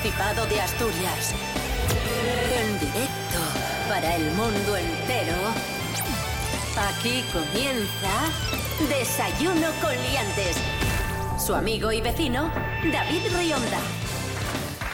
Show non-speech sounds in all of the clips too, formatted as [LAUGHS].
Principado de Asturias. En directo para el mundo entero. Aquí comienza Desayuno con Liantes. Su amigo y vecino, David Rionda.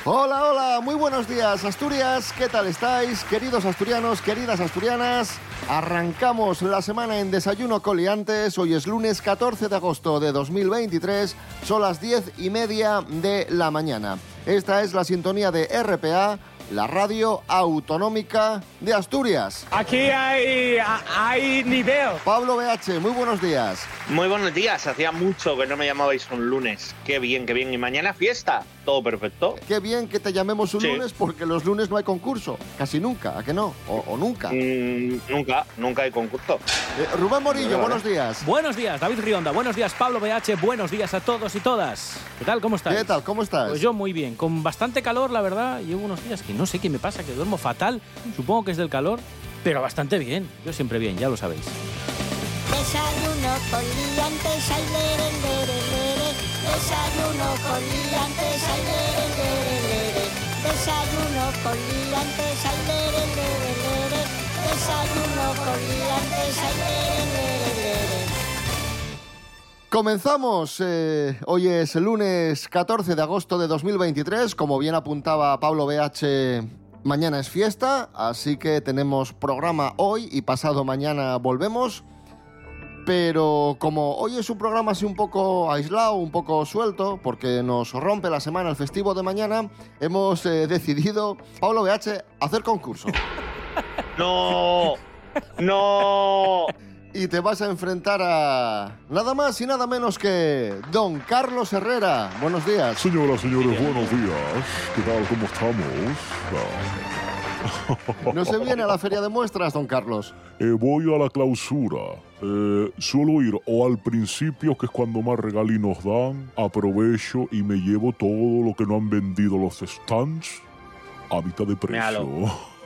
Hola, hola, muy buenos días Asturias, ¿qué tal estáis? Queridos asturianos, queridas asturianas, arrancamos la semana en Desayuno Coliantes, hoy es lunes 14 de agosto de 2023, son las 10 y media de la mañana. Esta es la sintonía de RPA, la radio autonómica de Asturias. Aquí hay, hay nivel. Pablo BH, muy buenos días. Muy buenos días, hacía mucho que no me llamabais un lunes. Qué bien, qué bien. Y mañana fiesta, todo perfecto. Qué bien que te llamemos un Sí. lunes porque los lunes no hay concurso, casi nunca, ¿a que no? O, o nunca. Mm, nunca, nunca hay concurso. Eh, Rubén Morillo, buenos días. Buenos días, David Rionda. Buenos días, Pablo BH. Buenos días a todos y todas. ¿Qué tal? ¿Cómo estáis? ¿Qué tal? ¿Cómo estás? Pues yo muy bien, con bastante calor, la verdad. Llevo unos días que no sé qué me pasa, que duermo fatal. Supongo que es del calor, pero bastante bien. Yo siempre bien, ya lo sabéis. Desayuno con liantes, ay, lere, lere, lere. Desayuno con liantes, ay, lere, lere, lere. Desayuno con liantes, ay, lere, lere. Desayuno con liantes, ay, lere, lere. Comenzamos, eh, hoy es el lunes 14 de agosto de 2023, como bien apuntaba Pablo BH, mañana es fiesta, así que tenemos programa hoy y pasado mañana volvemos, pero como hoy es un programa así un poco aislado, un poco suelto, porque nos rompe la semana el festivo de mañana, hemos eh, decidido, Pablo BH, hacer concurso. [LAUGHS] No, no. Y te vas a enfrentar a nada más y nada menos que Don Carlos Herrera. Buenos días. Señoras, señores, buenos días. ¿Qué tal? ¿Cómo estamos? Ah, ¿No se viene a la feria de muestras, don Carlos? eh, voy a la clausura. Eh, suelo ir o al principio, que es cuando más regalinos dan, aprovecho y me llevo todo lo que no han vendido los stands a mitad de precio.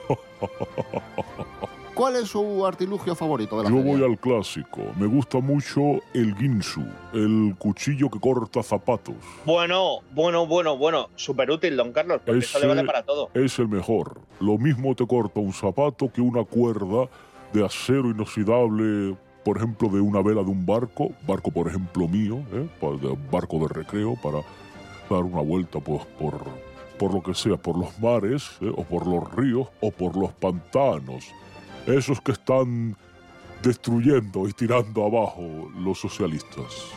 [LAUGHS] ¿Cuál es su artilugio favorito de la Yo feria? voy al clásico. Me gusta mucho el ginsu, el cuchillo que corta zapatos. Bueno, bueno, bueno, bueno. Súper útil, don Carlos, porque eso le Ese- vale para todo. es el mejor. Lo mismo te corta un zapato que una cuerda de acero inoxidable, por ejemplo, de una vela de un barco, barco por ejemplo mío, ¿eh? Barco de recreo para dar una vuelta pues, por, por lo que sea, por los mares, ¿eh? o por los ríos, o por los pantanos. Esos que están destruyendo y tirando abajo los socialistas.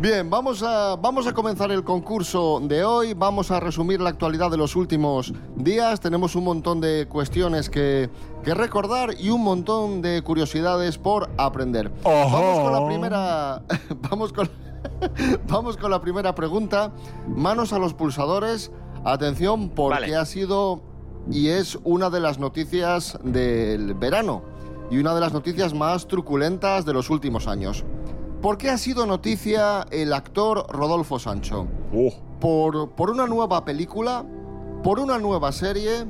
Bien, vamos a, vamos a comenzar el concurso de hoy. Vamos a resumir la actualidad de los últimos días. Tenemos un montón de cuestiones que, que recordar y un montón de curiosidades por aprender. Vamos con la primera. [LAUGHS] Vamos con. [LAUGHS] Vamos con la primera pregunta. Manos a los pulsadores. Atención, porque Vale. ha sido y es una de las noticias del verano y una de las noticias más truculentas de los últimos años. ¿Por qué ha sido noticia el actor Rodolfo Sancho? Oh, ¿Por, por una nueva película? ¿Por una nueva serie?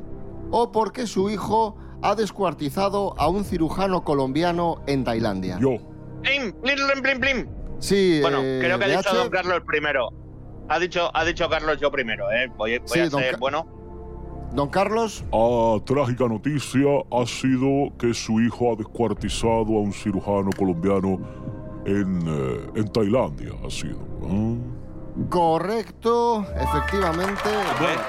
¿O porque su hijo ha descuartizado a un cirujano colombiano en Tailandia? yo. Plim, plim, plim, plim. Sí, Bueno, eh, creo que ha dicho don Carlos primero. Ha dicho, ha dicho Carlos yo primero, ¿eh? Voy, voy Sí, a don ser Ca- bueno. Don Carlos, La trágica noticia ha sido que su hijo ha descuartizado a un cirujano colombiano en, eh, en Tailandia. Ha sido. ¿eh? correcto, efectivamente. Bueno,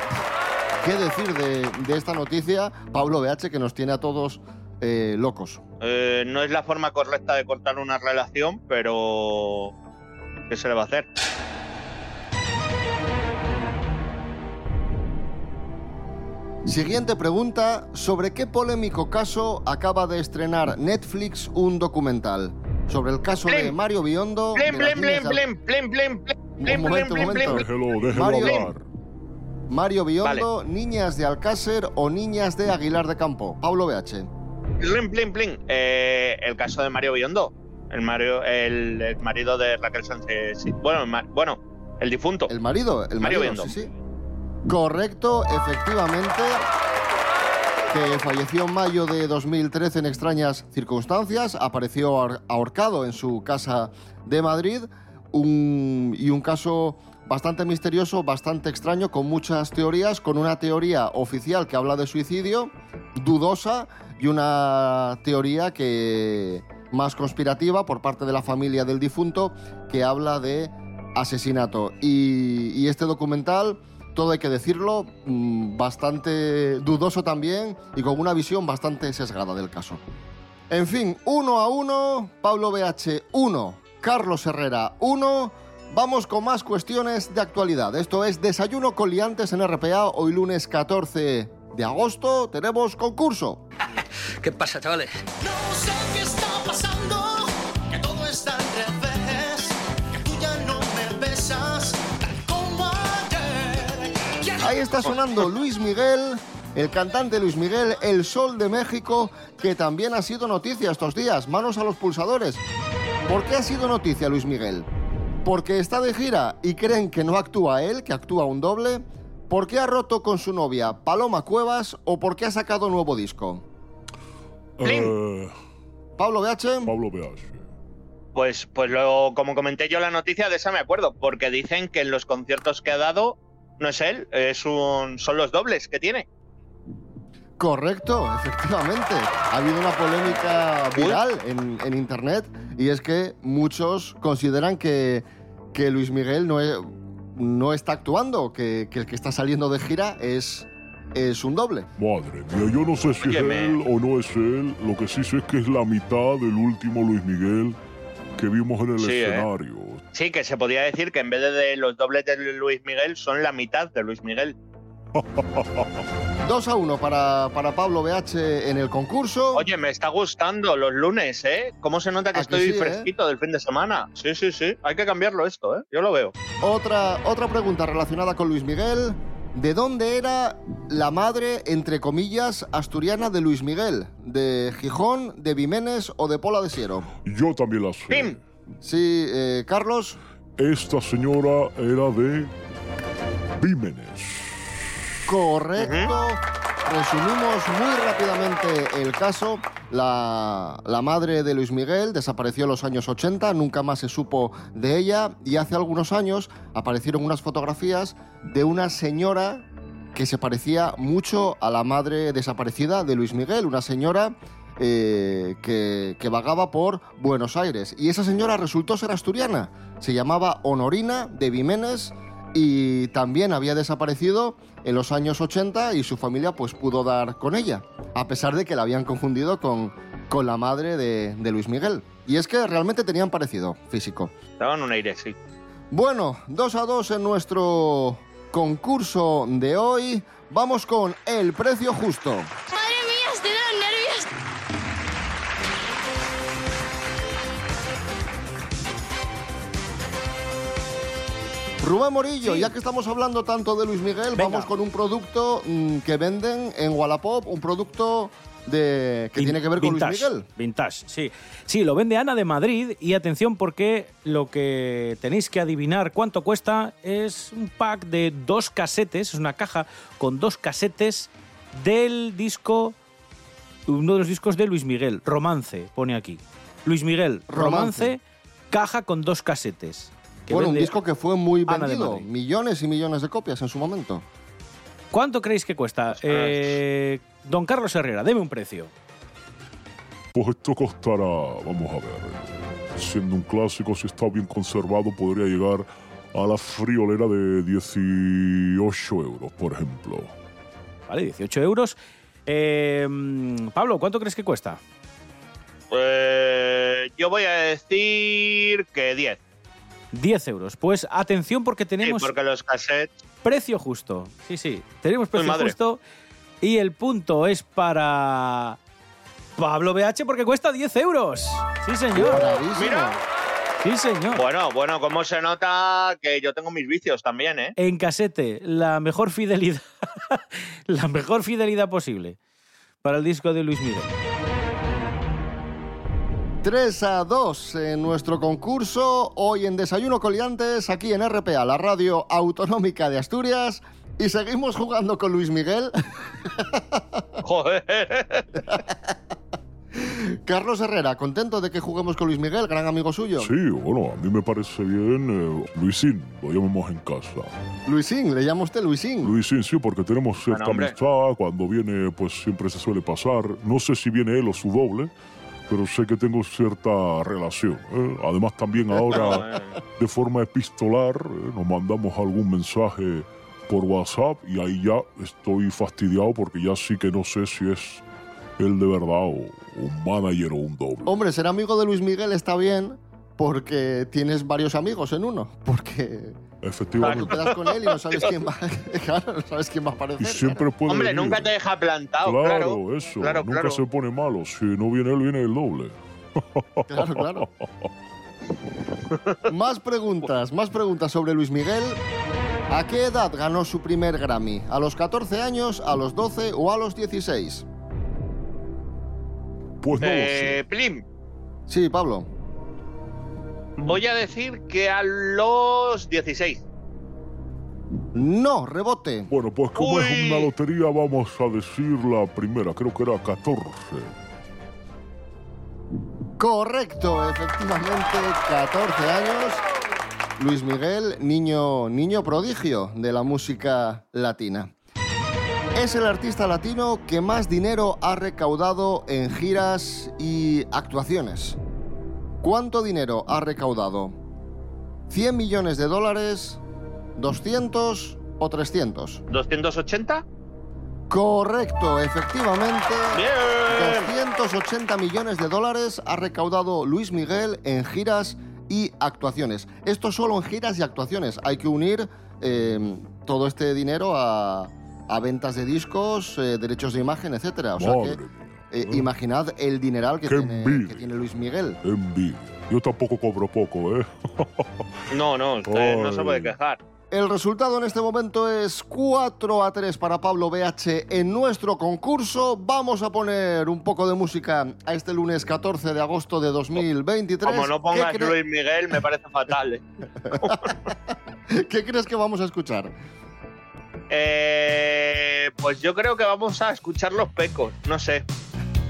¿qué decir de, de esta noticia? Pablo BH, que nos tiene a todos eh, locos. Eh, no es la forma correcta de cortar una relación, pero. ¿Qué se le va a hacer? Siguiente pregunta, ¿sobre qué polémico caso acaba de estrenar Netflix un documental? Sobre el caso de. Mario Biondo. De- blim, blim, blim, blim, Un blim, momento, blim, un blim, momento. blim. Déjelo, déjelo Mario- hablar. Mario Biondo, niñas de Alcácer o niñas de Aguilar de Campo. Pablo BH. Plim, plim, plim. Eh, el caso de Mario Biondo. El, Mario, el, el marido de Raquel Sánchez. sí. Bueno, el bueno, el difunto. El marido, el Mario marido, Biondo. sí, sí. Correcto, efectivamente. Que falleció en mayo de 2013 en extrañas circunstancias. Apareció ahor- ahorcado en su casa de Madrid. un, y un caso bastante misterioso, bastante extraño, con muchas teorías, con una teoría oficial que habla de suicidio, dudosa, y una teoría que más conspirativa por parte de la familia del difunto que habla de asesinato. Y, y este documental, todo hay que decirlo, mm, bastante dudoso también y con una visión bastante sesgada del caso. En fin, uno a uno, Pablo BH 1, Carlos Herrera 1. Vamos con más cuestiones de actualidad. Esto es Desayuno con liantes en RPA. Hoy lunes 14 de agosto tenemos concurso. [LAUGHS] ¿Qué pasa, chavales? No sé qué está pasando, Ahí está sonando Luis Miguel, el cantante Luis Miguel, El Sol de México, que también ha sido noticia estos días. Manos a los pulsadores. ¿Por qué ha sido noticia Luis Miguel? ¿Porque está de gira y creen que no actúa él, que actúa un doble? ¿Por qué ha roto con su novia Paloma Cuevas o por qué ha sacado nuevo disco? Eh, Pablo BH. Pablo BH. Pues, pues lo, como comenté yo la noticia de esa me acuerdo, porque dicen que en los conciertos que ha dado no es él, es un, son los dobles que tiene. Correcto, efectivamente. Ha habido una polémica viral en, en internet y es que muchos consideran que, que Luis Miguel no, es- no está actuando, que, que el que está saliendo de gira es, es un doble. Madre mía, yo no sé si Óyeme. es él o no es él. Lo que sí sé es que es la mitad del último Luis Miguel que vimos en el Sí, ¿eh? Sí, que se podría decir que en vez de, los dobles de Luis Miguel son la mitad de Luis Miguel. 2 a 1 para, para Pablo BH en el concurso. Oye, me está gustando los lunes, ¿eh? ¿Cómo se nota que ¿A que estoy sí, eh? fresquito del fin de semana? Sí, sí, sí. Hay que cambiarlo esto, ¿eh? Yo lo veo. Otra, otra pregunta relacionada con Luis Miguel. ¿De dónde era la madre, entre comillas, asturiana de Luis Miguel? ¿De Gijón, de Vimenes o de Pola de Siero? Yo también la sé. ¡Pim! Sí, eh, Carlos. Esta señora era de Vímenes. Correcto. Resumimos muy rápidamente el caso. La, la madre de Luis Miguel desapareció en los años 80, nunca más se supo de ella y hace algunos años aparecieron unas fotografías de una señora que se parecía mucho a la madre desaparecida de Luis Miguel, una señora eh, que, que vagaba por Buenos Aires. Y esa señora resultó ser asturiana. Se llamaba Honorina de Vimenes y también había desaparecido en los años 80 y su familia pues pudo dar con ella, a pesar de que la habían confundido con, con la madre de, de Luis Miguel. Y es que realmente tenían parecido físico. Daban un aire, sí. Bueno, 2 a 2 en nuestro concurso de hoy. Vamos con el precio justo. Rubén Morillo, Sí. ya que estamos hablando tanto de Luis Miguel, Venga. vamos con un producto mm, que venden en Wallapop, un producto de, que Vin- tiene que ver con vintage, Luis Miguel. Vintage, sí. Sí, lo vende Ana de Madrid y atención porque lo que tenéis que adivinar cuánto cuesta es un pack de dos casetes, es una caja con dos casetes del disco, uno de los discos de Luis Miguel, Romance, pone aquí. Luis Miguel, Romance, Romance. caja con dos casetes. Que Bueno, un disco que fue muy vendido, millones y millones de copias en su momento. ¿Cuánto creéis que cuesta? Eh, don Carlos Herrera, deme un precio. Pues esto costará, vamos a ver, siendo un clásico, si está bien conservado, podría llegar a la friolera de 18 euros, por ejemplo. Vale, 18 euros. Eh, mm, Pablo, ¿cuánto crees que cuesta? Pues yo voy a decir que 10. 10 euros. Pues atención porque Sí, tenemos porque los cassettes. precio justo. Sí, sí, tenemos precio madre. justo. Y el punto es para Pablo BH porque cuesta 10 euros. Sí, señor. Mira. Sí, señor. Bueno, bueno, como se nota que yo tengo mis vicios también, ¿eh? En casete, la mejor fidelidad, [LAUGHS] la mejor fidelidad posible para el disco de Luis Miguel. 3 a 2 en nuestro concurso, hoy en Desayuno Coliantes, aquí en RPA, la radio autonómica de Asturias. Y seguimos jugando con Luis Miguel. [LAUGHS] Joder. Carlos Herrera, contento de que juguemos con Luis Miguel, gran amigo suyo. Sí, bueno, a mí me parece bien. eh, Luisín, lo llamamos en casa. Luisín, le llama usted Luisín. Luisín, sí, porque tenemos cierta Bueno, amistad. Cuando viene, pues siempre se suele pasar. No sé si viene él o su doble, pero sé que tengo cierta relación. ¿eh? Además, también ahora, [LAUGHS] de forma epistolar, eh, nos mandamos algún mensaje por WhatsApp y ahí ya estoy fastidiado porque ya sí que no sé si es él de verdad o un manager o un doble. Hombre, ser amigo de Luis Miguel está bien porque tienes varios amigos en uno. Porque Efectivamente. quedas con él y no sabes quién va, [LAUGHS] claro, no sabes quién va a aparecer. Y siempre puede Hombre, venir. nunca te deja plantado, Claro, claro. eso. Claro, nunca claro. se pone malo. Si no viene él, viene el doble. Claro, claro. [LAUGHS] más preguntas, más preguntas sobre Luis Miguel. ¿A qué edad ganó su primer Grammy? ¿A los 14 años, a los 12 o a los 16? Pues no lo Eh, sé. Plim, Sí, Pablo. Voy a decir que a los 16. No, rebote. Bueno, pues como es una lotería, vamos a decir la primera. Creo que era 14. Correcto, efectivamente, 14 años. Luis Miguel, niño, niño prodigio de la música latina. Es el artista latino que más dinero ha recaudado en giras y actuaciones. ¿Cuánto dinero ha recaudado? ¿100 millones de dólares, 200 o 300? ¿280? Correcto, efectivamente. Bien. 280 millones de dólares ha recaudado Luis Miguel en giras y actuaciones. Esto solo en giras y actuaciones. Hay que unir eh, todo este dinero a, a ventas de discos, eh, derechos de imagen, etcétera. O sea Madre que eh, imaginad el dineral que tiene, que tiene Luis Miguel. Envidia. Yo tampoco cobro poco, ¿eh? [LAUGHS] No, no, usted no se puede quejar. El resultado en este momento es 4 a 3 para Pablo BH en nuestro concurso. Vamos a poner un poco de música a este lunes 14 de agosto de 2023. Como no ¿Qué pongas Luis Miguel, me parece fatal. ¿eh? [LAUGHS] ¿Qué crees que vamos a escuchar? Eh, pues yo creo que vamos a escuchar los pecos, no sé.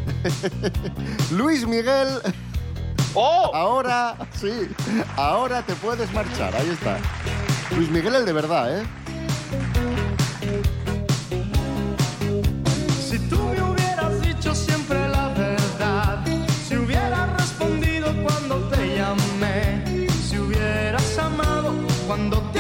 [LAUGHS] Luis Miguel, ¡Oh! ahora sí, ahora te puedes marchar. Ahí está. Luis Miguel el de verdad, ¿eh? Si tú me hubieras dicho siempre la verdad, si hubieras respondido cuando te llamé, si hubieras amado cuando te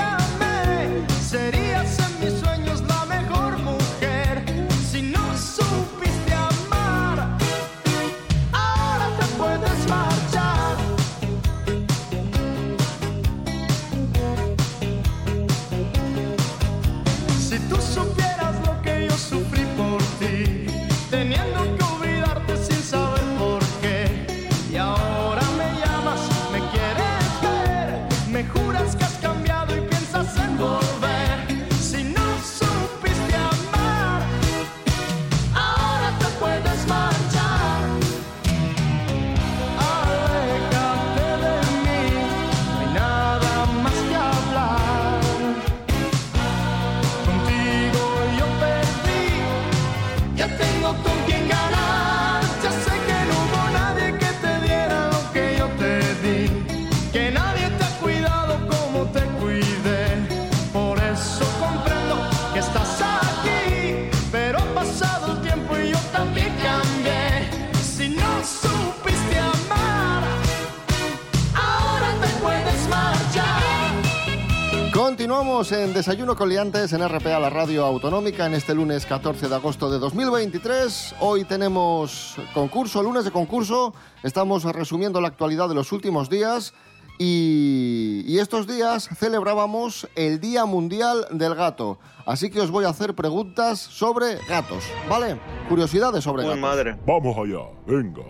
Continuamos en Desayuno con Liantes en RPA, la radio autonómica, en este lunes 14 de agosto de 2023. Hoy tenemos concurso, lunes de concurso. Estamos resumiendo la actualidad de los últimos días. Y, y estos días celebrábamos el Día Mundial del Gato. Así que os voy a hacer preguntas sobre gatos, ¿vale? Curiosidades sobre Uy, gatos. madre. Vamos allá, venga.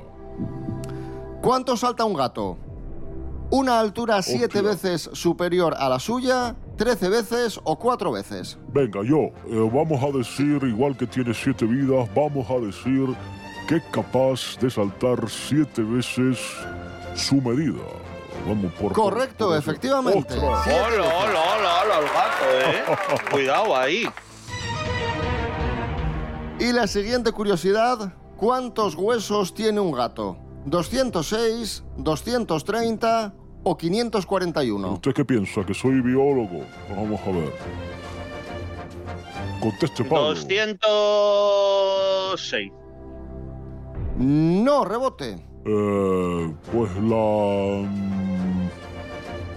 ¿Cuánto salta un gato? ¿Una altura siete Hostia. veces superior a la suya, 13 veces o 4 veces? Venga, yo, eh, vamos a decir, igual que tiene siete vidas, vamos a decir que es capaz de saltar siete veces su medida. Vamos por. Correcto, por- por- efectivamente. Hola, hola, hola, hola, el gato, ¿eh? [LAUGHS] Cuidado ahí. Y la siguiente curiosidad, ¿cuántos huesos tiene un gato? ¿206, 230 o 541? ¿Usted qué piensa? ¿Que soy biólogo? Vamos a ver. Conteste, Pablo. 206. No, rebote. Eh, pues la...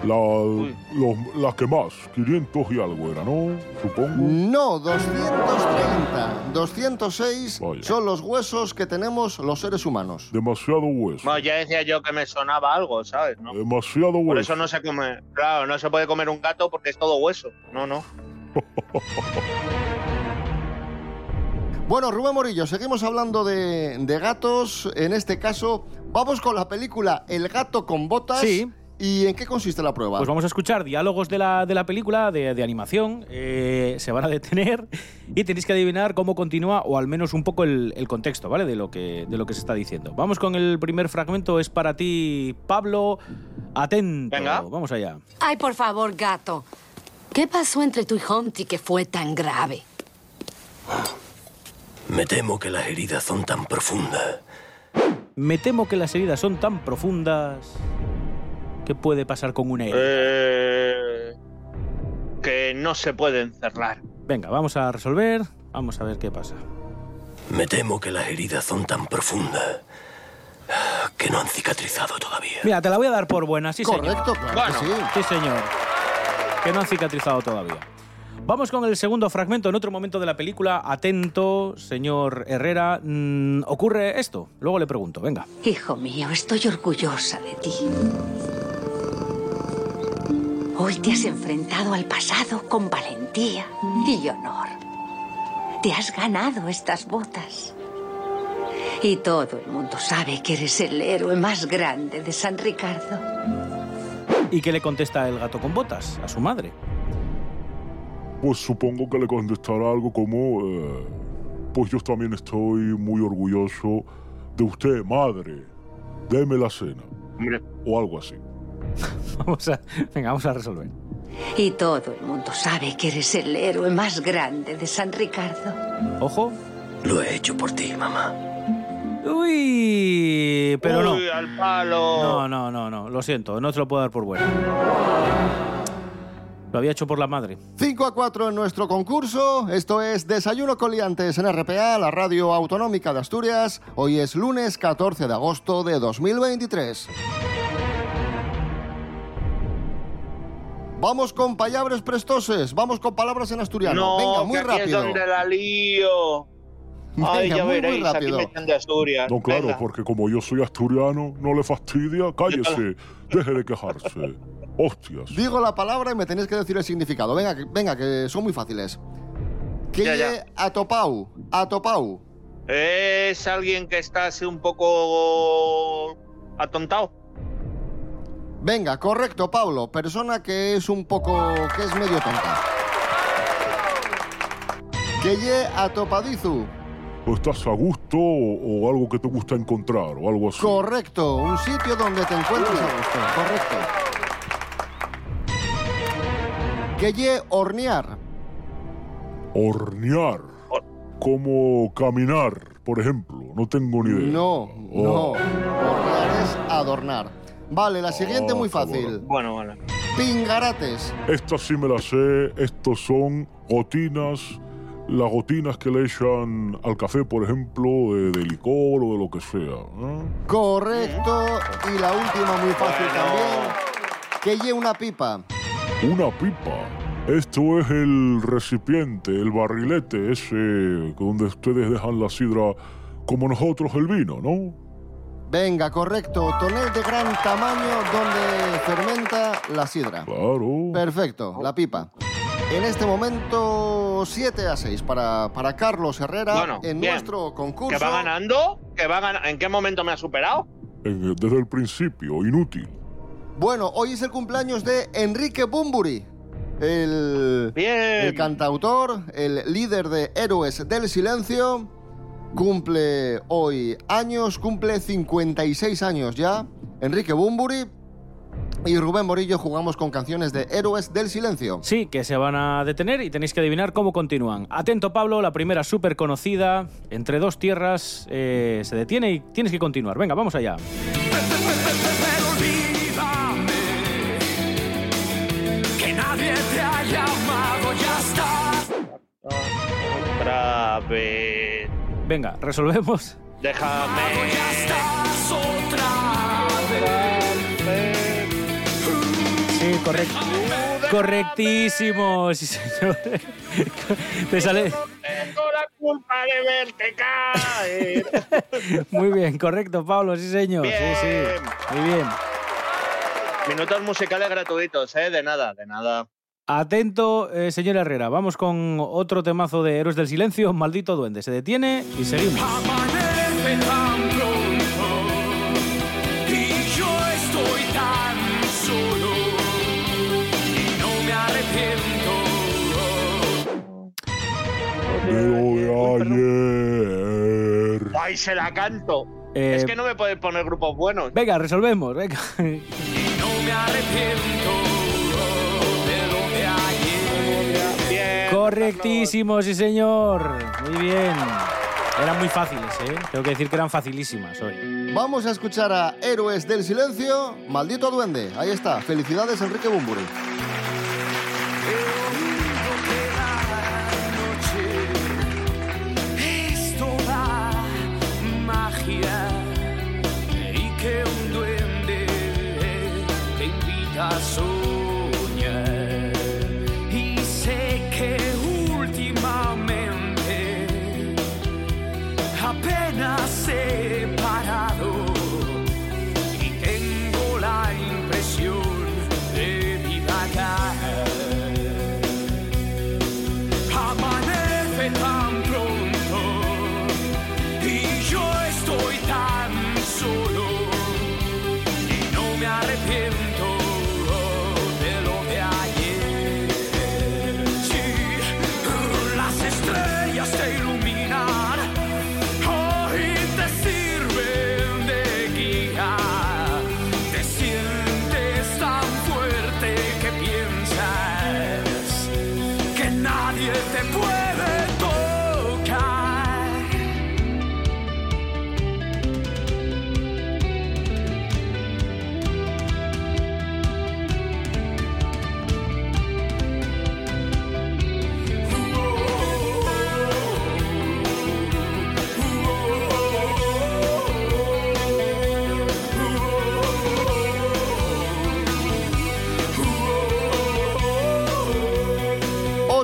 La, los, la que más, 500 y algo era, ¿no? Supongo. No, 230. 206 Vaya. son los huesos que tenemos los seres humanos. Demasiado hueso. Bueno, ya decía yo que me sonaba algo, ¿sabes? ¿No? Demasiado Por hueso. eso no se come. Claro, no se puede comer un gato porque es todo hueso. No, no. [LAUGHS] Bueno, Rubén Morillo, seguimos hablando de, de gatos. En este caso, vamos con la película El gato con botas. Sí. ¿Y en qué consiste la prueba? Pues vamos a escuchar diálogos de la, de la película, de, de animación. eh, se van a detener y tenéis que adivinar cómo continúa, o al menos un poco el, el contexto, ¿vale? De lo, que, de lo que se está diciendo. Vamos con el primer fragmento. Es para ti, Pablo. Atento. Venga. Vamos allá. Ay, por favor, gato. ¿Qué pasó entre tú y Humpty que fue tan grave? Me temo que las heridas son tan profundas. Me temo que las heridas son tan profundas. ¿Qué puede pasar con una herida? Eh, que no se pueden cerrar. Venga, vamos a resolver. Vamos a ver qué pasa. Me temo que las heridas son tan profundas que no han cicatrizado todavía. Mira, te la voy a dar por buena, sí, señor. Correcto, claro Bueno. que sí. Sí, señor. Que no han cicatrizado todavía. Vamos con el segundo fragmento. En otro momento de la película, atento, señor Herrera, mm, ocurre esto. Luego le pregunto, venga. Hijo mío, estoy orgullosa de ti. Hoy te has enfrentado al pasado con valentía y honor. Te has ganado estas botas. Y todo el mundo sabe que eres el héroe más grande de San Ricardo. ¿Y qué le contesta el gato con botas a su madre? Pues supongo que le contestará algo como... eh, pues yo también estoy muy orgulloso de usted, madre. Deme la cena. Hombre, O algo así. [LAUGHS] Vamos a, venga, vamos a resolver. Y todo el mundo sabe que eres el héroe más grande de San Ricardo. Ojo. Lo he hecho por ti, mamá. Uy, pero no. Uy, al palo. No, no, no, no. Lo siento, no te lo puedo dar por bueno. Lo había hecho por la madre. 5 a 4 en nuestro concurso. Esto es Desayuno con Liantes en RPA, la radio autonómica de Asturias. Hoy es lunes 14 de agosto de 2023. Vamos con palabras prestoses, vamos con palabras en asturiano. No, Venga, muy que aquí rápido. es donde la lío. Ay, Venga, ya muy, muy veréis, aquí rápido. me echan de Asturias. No, claro, Venga. porque como yo soy asturiano, no le fastidia. Cállese. Deje de quejarse. Hostias. Digo la palabra y me tenéis que decir el significado. Venga, que, venga, que son muy fáciles. Ya. lle atopau, atopau. Es alguien que está así un poco atontado. Venga, correcto, Pablo. Persona que es un poco. que es medio tonta. Que lle atopadizu. O estás a gusto o, o algo que te gusta encontrar o algo así. Correcto, un sitio donde te encuentres a gusto. Correcto. Que hornear. Hornear. Hor- Como caminar, por ejemplo. No tengo ni idea. No, no. Oh. Hornear es adornar. Vale, la siguiente Oh, muy fácil. Bueno, vale. Pingarates. Esta sí me la sé. Estos son gotinas. Las gotinas que le echan al café, por ejemplo, de, de licor o de lo que sea. ¿eh? Correcto. Y la última muy fácil Bueno. también. Que lle una pipa. Una pipa. Esto es el recipiente, el barrilete ese donde ustedes dejan la sidra como nosotros el vino, ¿no? Venga, correcto. Tonel de gran tamaño donde fermenta la sidra. Claro. Perfecto, la pipa. En este momento, 7 a 6 para, para Carlos Herrera Bueno, en bien. nuestro concurso. ¿Que va ganando? ¿Que va gan- ¿En qué momento me ha superado? En- desde el principio, inútil. Bueno, hoy es el cumpleaños de Enrique Bumburi, el, Bien. el cantautor, el líder de Héroes del Silencio. Cumple hoy años, cumple 56 años ya. Enrique Bumburi. Y Rubén Morillo jugamos con canciones de Héroes del Silencio. Sí, que se van a detener y tenéis que adivinar cómo continúan. Atento, Pablo, la primera súper conocida, entre dos tierras, eh, se detiene y tienes que continuar. Venga, vamos allá. Que nadie te ha llamado, ya está. Otra vez. Venga, resolvemos. Déjame. Ya estás otra vez. Sí, correcto. Correctísimo, sí, señor. [LAUGHS] Te sale. Tengo la culpa de verte caer. [LAUGHS] Muy bien, correcto, Pablo, sí, señor. Sí, sí. Muy bien. Minutos musicales gratuitos, ¿eh? De nada, de nada. Atento, eh, señor Herrera. Vamos con otro temazo de Héroes del Silencio. Maldito duende. Se detiene y seguimos. Amanece tan pronto y yo estoy tan solo y no me arrepiento. Pero de ayer. ¡Ay, se la canto! Eh, Es que no me pueden poner grupos buenos. Venga, resolvemos. Venga. No me arrepiento Correctísimo, sí, señor. Muy bien. Eran muy fáciles, ¿eh? Tengo que decir que eran facilísimas hoy. Vamos a escuchar a Héroes del Silencio, Maldito Duende. Ahí está. Felicidades, Enrique Bumburi. Y que un duende te invita a soñar.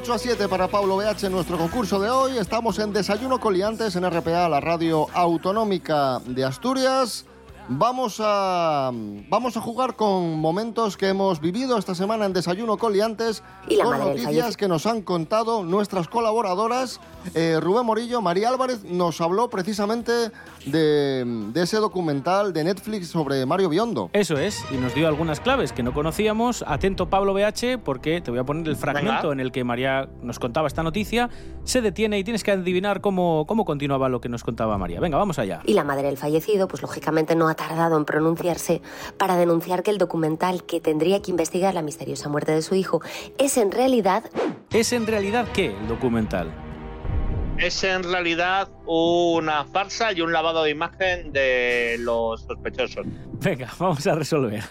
8 a 7 para Pablo BH en nuestro concurso de hoy. Estamos en Desayuno Coliantes en RPA, la radio autonómica de Asturias. Vamos a, vamos a jugar con momentos que hemos vivido esta semana en Desayuno Coliantes, Y la con noticias que nos han contado nuestras colaboradoras. Eh, Rubén Morillo, María Álvarez nos habló precisamente de, de ese documental de Netflix sobre Mario Biondo. Eso es, y nos dio algunas claves que no conocíamos. Atento Pablo BH, porque te voy a poner el fragmento Venga. en el que María nos contaba esta noticia. Se detiene y tienes que adivinar cómo, cómo continuaba lo que nos contaba María. Venga, vamos allá. Y la madre del fallecido, pues lógicamente no ha tardado en pronunciarse para denunciar que el documental que tendría que investigar la misteriosa muerte de su hijo es en realidad ¿Es en realidad qué el documental? Es en realidad una farsa y un lavado de imagen de los sospechosos. Venga, vamos a resolver.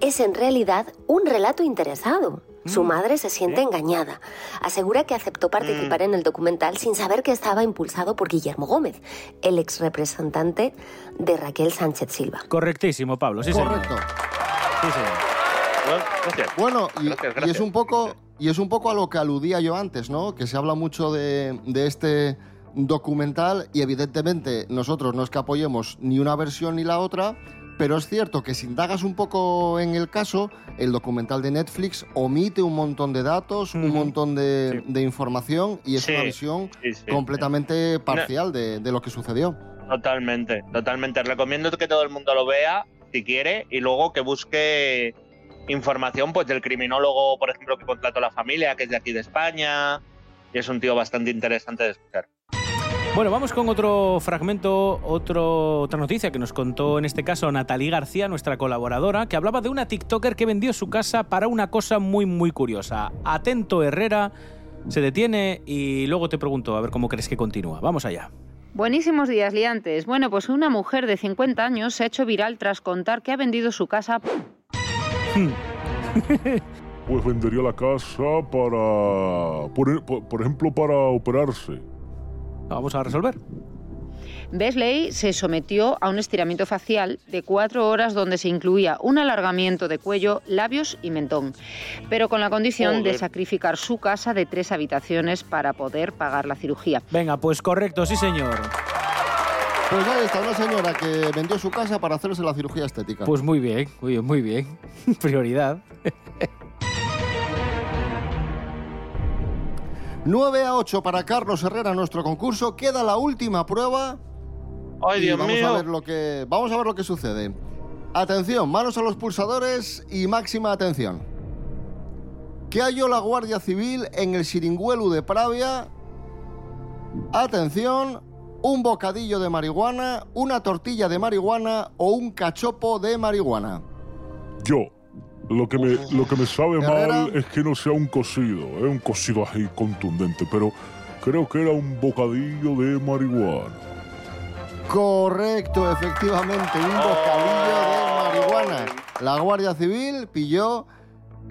es en realidad un relato interesado. Mm. Su madre se siente engañada. Asegura que aceptó participar Mm. en el documental sin saber que estaba impulsado por Guillermo Gómez, el ex representante de Raquel Sánchez Silva. Correctísimo, Pablo. Sí, señor. Correcto. Sí, señor. Bueno, gracias. Bueno, y, Gracias, y es un poco y es un poco a lo que aludía yo antes, ¿no? Que se habla mucho de, de este documental y evidentemente nosotros no es que apoyemos ni una versión ni la otra, pero es cierto que si indagas un poco en el caso, el documental de Netflix omite un montón de datos, un montón de, Sí. de información y es Sí, una visión sí, completamente parcial de, de lo que sucedió. Totalmente, totalmente. Recomiendo que todo el mundo lo vea si quiere y luego que busque información pues del criminólogo, por ejemplo, que contrató la familia, que es de aquí de España, y es un tío bastante interesante de escuchar. Bueno, vamos con otro fragmento, otro, otra noticia que nos contó en este caso Natalie García, nuestra colaboradora, que hablaba de una TikToker que vendió su casa para una cosa muy, muy curiosa. Atento Herrera se detiene y luego te pregunto a ver cómo crees que continúa. Vamos allá. Buenísimos días, liantes. Bueno, pues una mujer de 50 años se ha hecho viral tras contar que ha vendido su casa [LAUGHS] Pues vendería la casa para, por, por- por ejemplo, para operarse. Vamos a resolver. Besley se sometió a un estiramiento facial de cuatro horas donde se incluía un alargamiento de cuello, labios y mentón, pero con la condición de sacrificar su casa de tres habitaciones para poder pagar la cirugía. Venga, pues correcto, sí señor. Pues ahí está una señora que vendió su casa para hacerse la cirugía estética. Pues muy bien, muy bien, muy [LAUGHS] bien. Prioridad. 9 a 8 para Carlos Herrera, nuestro concurso. Queda la última prueba. Ay, Dios vamos mío. A ver lo que, vamos a ver lo que sucede. Atención, manos a los pulsadores y máxima atención. ¿Qué halló la Guardia Civil en el Siringuelu de Pravia? Atención, un bocadillo de marihuana, una tortilla de marihuana o un cachopo de marihuana. Yo, lo que me, lo que me sabe Herrera. mal es que no sea un cocido, es un cocido así contundente, pero creo que era un bocadillo de marihuana. Correcto, efectivamente, un bocadillo de marihuana. La Guardia Civil pilló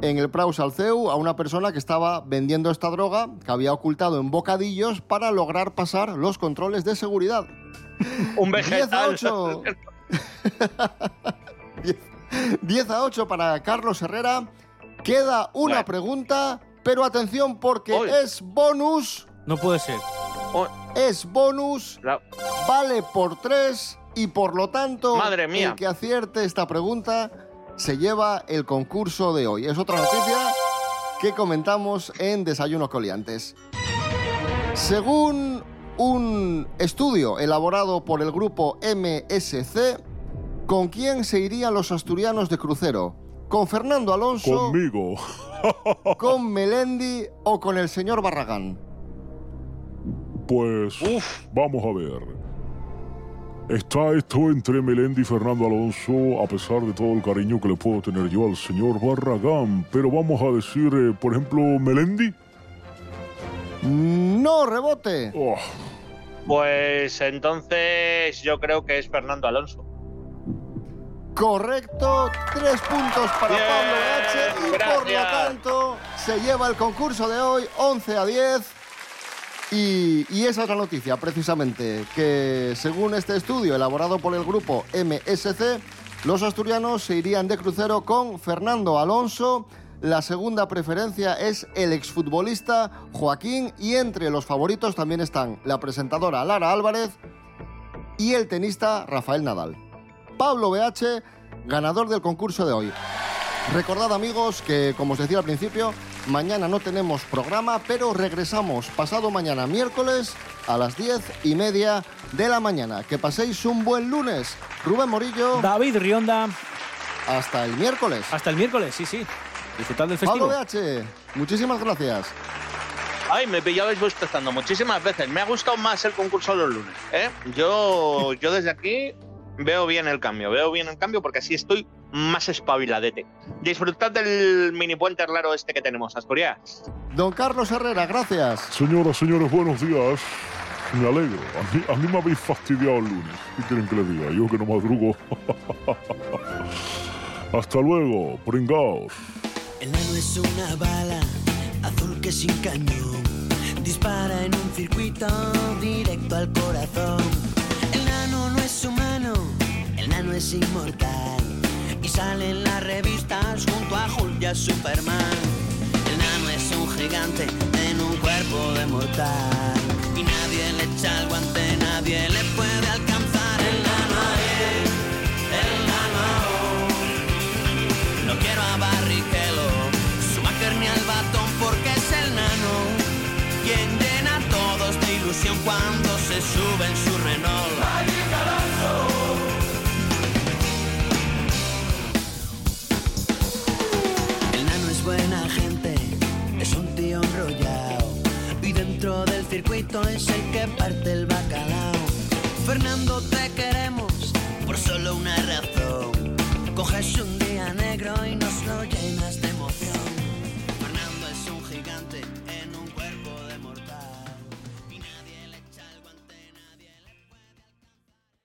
en el Prau Salceu a una persona que estaba vendiendo esta droga que había ocultado en bocadillos para lograr pasar los controles de seguridad. Un [LAUGHS] 10 a vegetal. 8. [LAUGHS] [LAUGHS] 10, 10 a 8 para Carlos Herrera. Queda una pregunta, pero atención porque es bonus. No puede ser. Es bonus. Vale por 3 y por lo tanto Madre mía. el que acierte esta pregunta se lleva el concurso de hoy. Es otra noticia que comentamos en Desayuno Coliantes. Según un estudio elaborado por el grupo MSC, ¿con quién se irían los asturianos de crucero? ¿Con Fernando Alonso, Conmigo. [LAUGHS] con Melendi o con el señor Barragán? Pues vamos a ver. Está esto entre Melendi y Fernando Alonso, a pesar de todo el cariño que le puedo tener yo al señor Barragán. Pero vamos a decir, eh, por ejemplo, Melendi. No, rebote. Pues entonces yo creo que es Fernando Alonso. Correcto, tres puntos para Bien, Pablo H. Y por lo tanto se lleva el concurso de hoy 11 a 10. Y, y esa es la noticia, precisamente, que según este estudio elaborado por el grupo MSC, los asturianos se irían de crucero con Fernando Alonso. La segunda preferencia es el exfutbolista Joaquín y entre los favoritos también están la presentadora Lara Álvarez y el tenista Rafael Nadal. Pablo BH, ganador del concurso de hoy. Recordad amigos que, como os decía al principio, mañana no tenemos programa, pero regresamos pasado mañana miércoles a las diez y media de la mañana. Que paséis un buen lunes. Rubén Morillo. David Rionda. Hasta el miércoles. Hasta el miércoles, sí, sí. Disfrutad del festivo. Pablo BH, muchísimas gracias. Ay, me pillabais bostezando muchísimas veces. Me ha gustado más el concurso de los lunes. ¿eh? Yo, yo desde aquí veo bien el cambio. Veo bien el cambio porque así estoy más espabiladete. Disfrutad del mini puente raro este que tenemos, Asturias. Don Carlos Herrera, gracias. Señoras, señores, buenos días. Me alegro. A mí, a mí me habéis fastidiado el lunes. ¿Qué quieren que les diga? Yo que no madrugo. [LAUGHS] Hasta luego, pringaos. El nano es una bala azul que sin cañón dispara en un circuito directo al corazón. El nano no es humano, el nano es inmortal y sale en las revistas junto a Hulk y a Superman. El nano es un gigante en un cuerpo de mortal y nadie le echa el guante, nadie le puede alcanzar. Ilusión cuando se sube en su Renault. El nano es buena gente, es un tío enrollado y dentro del circuito es el que parte el bacalao. Fernando, te queremos por solo una razón. Coges un día negro y nos lo llenas de